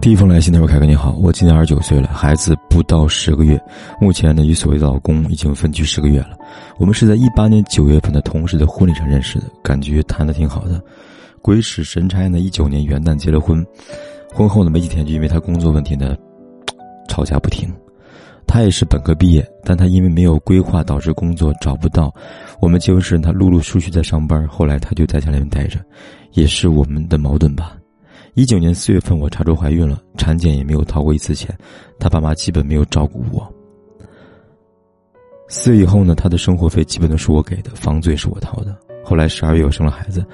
第一封来信的时候，凯哥你好，我今年二十九岁了，孩子不到十个月，目前呢与所谓的老公已经分居十个月了。我们是在一八年九月份的同事的婚礼上认识的，感觉谈的挺好的。鬼使神差呢，一九年元旦结了婚，婚后呢没几天就因为他工作问题呢吵架不停。他也是本科毕业，但他因为没有规划导致工作找不到。我们结婚时他陆陆续续在上班，后来他就在家里面待着，也是我们的矛盾吧。一九年四月份，我查出怀孕了，产检也没有掏过一次钱，他爸妈基本没有照顾我。四月以后呢，他的生活费基本都是我给的，房租也是我掏的。后来十二月我生了孩子，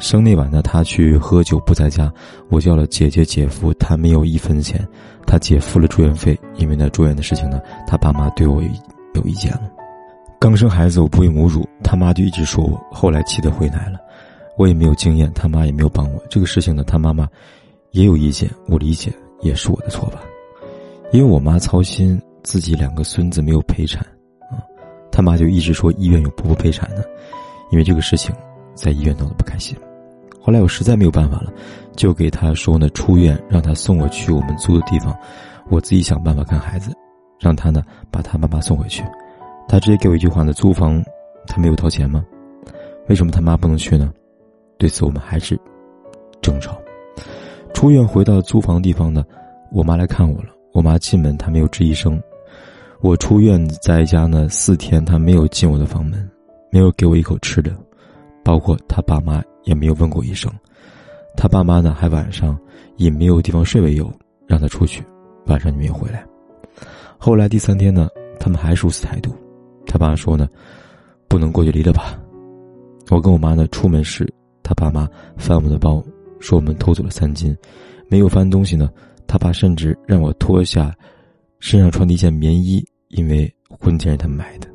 生那晚呢，他去喝酒不在家，我叫了姐姐姐夫，他没有一分钱，他姐付了住院费，因为呢住院的事情呢，他爸妈对我有意见了。刚生孩子我不喂母乳，他妈就一直说我，后来气得回奶了。我也没有经验，他妈也没有帮我。这个事情呢，他妈妈也有意见，我理解，也是我的错吧。因为我妈操心自己两个孙子没有陪产，啊，他妈就一直说医院有婆婆陪产呢。因为这个事情，在医院闹得不开心。后来我实在没有办法了，就给他说呢，出院让他送我去我们租的地方，我自己想办法看孩子，让他呢把他妈妈送回去。他直接给我一句话呢：租房他没有掏钱吗？为什么他妈不能去呢？对此，我们还是争吵。出院回到租房地方呢，我妈来看我了。我妈进门，她没有吱一声。我出院在家呢四天，她没有进我的房门，没有给我一口吃的，包括他爸妈也没有问过一声。他爸妈呢，还晚上以没有地方睡为由让他出去，晚上就没有回来。后来第三天呢，他们还是如此态度。他爸说呢，不能过去离了吧。我跟我妈呢出门时。他爸妈翻我们的包，说我们偷走了三斤，没有翻东西呢。他爸甚至让我脱下身上穿的一件棉衣，因为婚前是他买的。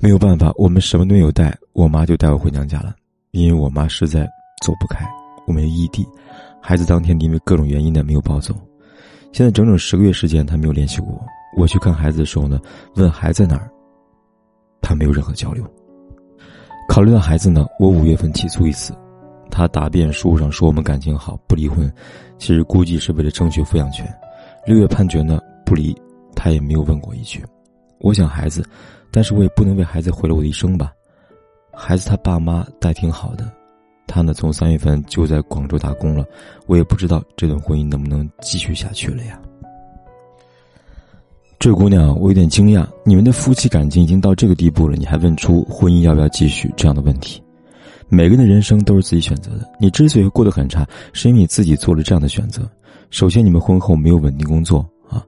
没有办法，我们什么都没有带，我妈就带我回娘家了。因为我妈实在走不开，我们异地，孩子当天因为各种原因呢没有抱走。现在整整十个月时间，他没有联系过我。我去看孩子的时候呢，问孩子在哪儿，他没有任何交流。考虑到孩子呢，我五月份起诉一次，他答辩书上说我们感情好不离婚，其实估计是为了争取抚养权。六月判决呢不离，他也没有问过一句。我想孩子，但是我也不能为孩子毁了我的一生吧。孩子他爸妈待挺好的，他呢从三月份就在广州打工了，我也不知道这段婚姻能不能继续下去了呀。这姑娘，我有点惊讶，你们的夫妻感情已经到这个地步了，你还问出婚姻要不要继续这样的问题？每个人的人生都是自己选择的，你之所以过得很差，是因为你自己做了这样的选择。首先，你们婚后没有稳定工作啊，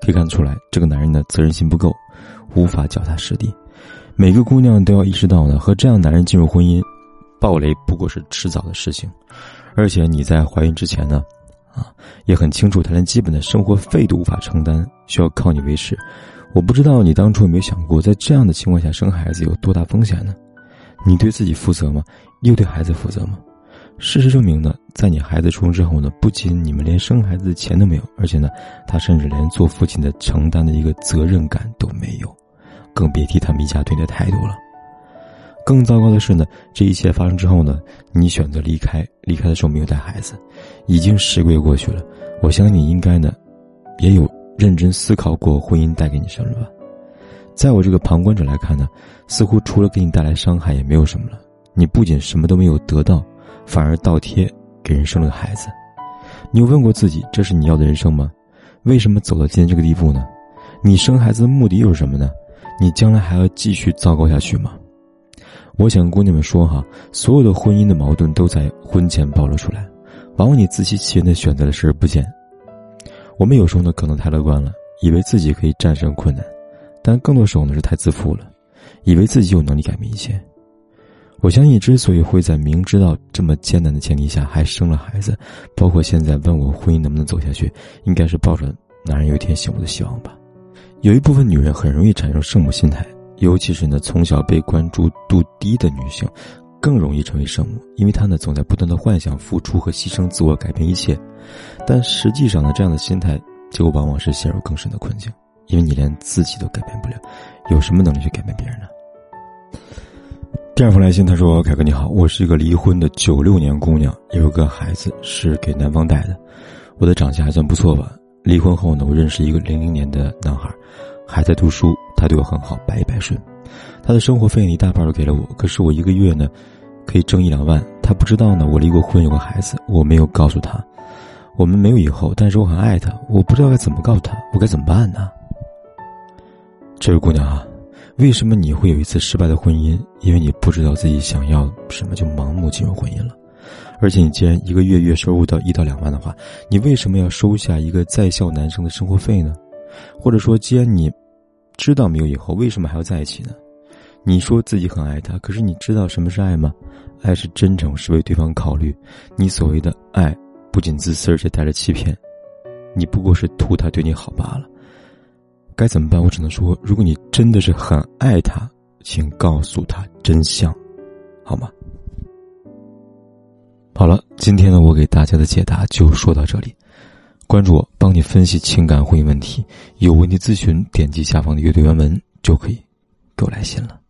可以看出来，这个男人的责任心不够，无法脚踏实地。每个姑娘都要意识到呢，和这样男人进入婚姻，暴雷不过是迟早的事情。而且你在怀孕之前呢？啊，也很清楚，他连基本的生活费都无法承担，需要靠你维持。我不知道你当初有没有想过，在这样的情况下生孩子有多大风险呢？你对自己负责吗？又对孩子负责吗？事实证明呢，在你孩子出生之后呢，不仅你们连生孩子的钱都没有，而且呢，他甚至连做父亲的承担的一个责任感都没有，更别提他们一家对你的态度了。更糟糕的是呢，这一切发生之后呢，你选择离开，离开的时候没有带孩子，已经十个月过去了。我相信你应该呢，也有认真思考过婚姻带给你什么了吧？在我这个旁观者来看呢，似乎除了给你带来伤害也没有什么了。你不仅什么都没有得到，反而倒贴给人生了个孩子。你有问过自己，这是你要的人生吗？为什么走到今天这个地步呢？你生孩子的目的又是什么呢？你将来还要继续糟糕下去吗？我想跟姑娘们说哈，所有的婚姻的矛盾都在婚前暴露出来，往往你自欺欺人的选择了视而不见。我们有时候呢可能太乐观了，以为自己可以战胜困难，但更多时候呢是太自负了，以为自己有能力改变一切。我相信，之所以会在明知道这么艰难的前提下还生了孩子，包括现在问我婚姻能不能走下去，应该是抱着男人有一天幸福的希望吧。有一部分女人很容易产生圣母心态。尤其是呢，从小被关注度低的女性，更容易成为圣母，因为他呢总在不断的幻想付出和牺牲自我，改变一切。但实际上呢，这样的心态就往往是陷入更深的困境，因为你连自己都改变不了，有什么能力去改变别人呢？第二封来信，他说：“凯哥你好，我是一个离婚的九六年姑娘，有个孩子是给男方带的。我的长相还算不错吧。离婚后呢，我认识一个零零年的男孩，还在读书，他对我很好，百依百顺。他的生活费一大半都给了我，可是我一个月呢，可以挣一两万。他不知道呢，我离过婚，有个孩子，我没有告诉他，我们没有以后，但是我很爱他，我不知道该怎么告诉他，我该怎么办呢？这位姑娘啊，为什么你会有一次失败的婚姻？因为你不知道自己想要什么，就盲目进入婚姻了。而且你既然一个月月收入到一到两万的话，你为什么要收下一个在校男生的生活费呢？或者说，既然你知道没有以后，为什么还要在一起呢？你说自己很爱他，可是你知道什么是爱吗？爱是真诚，是为对方考虑。你所谓的爱，不仅自私，而且带着欺骗。你不过是图他对你好罢了。该怎么办？我只能说，如果你真的是很爱他，请告诉他真相，好吗？好了，今天呢，我给大家的解答就说到这里。关注我，帮你分析情感婚姻问题。有问题咨询，点击下方的阅读原文就可以给我来信了。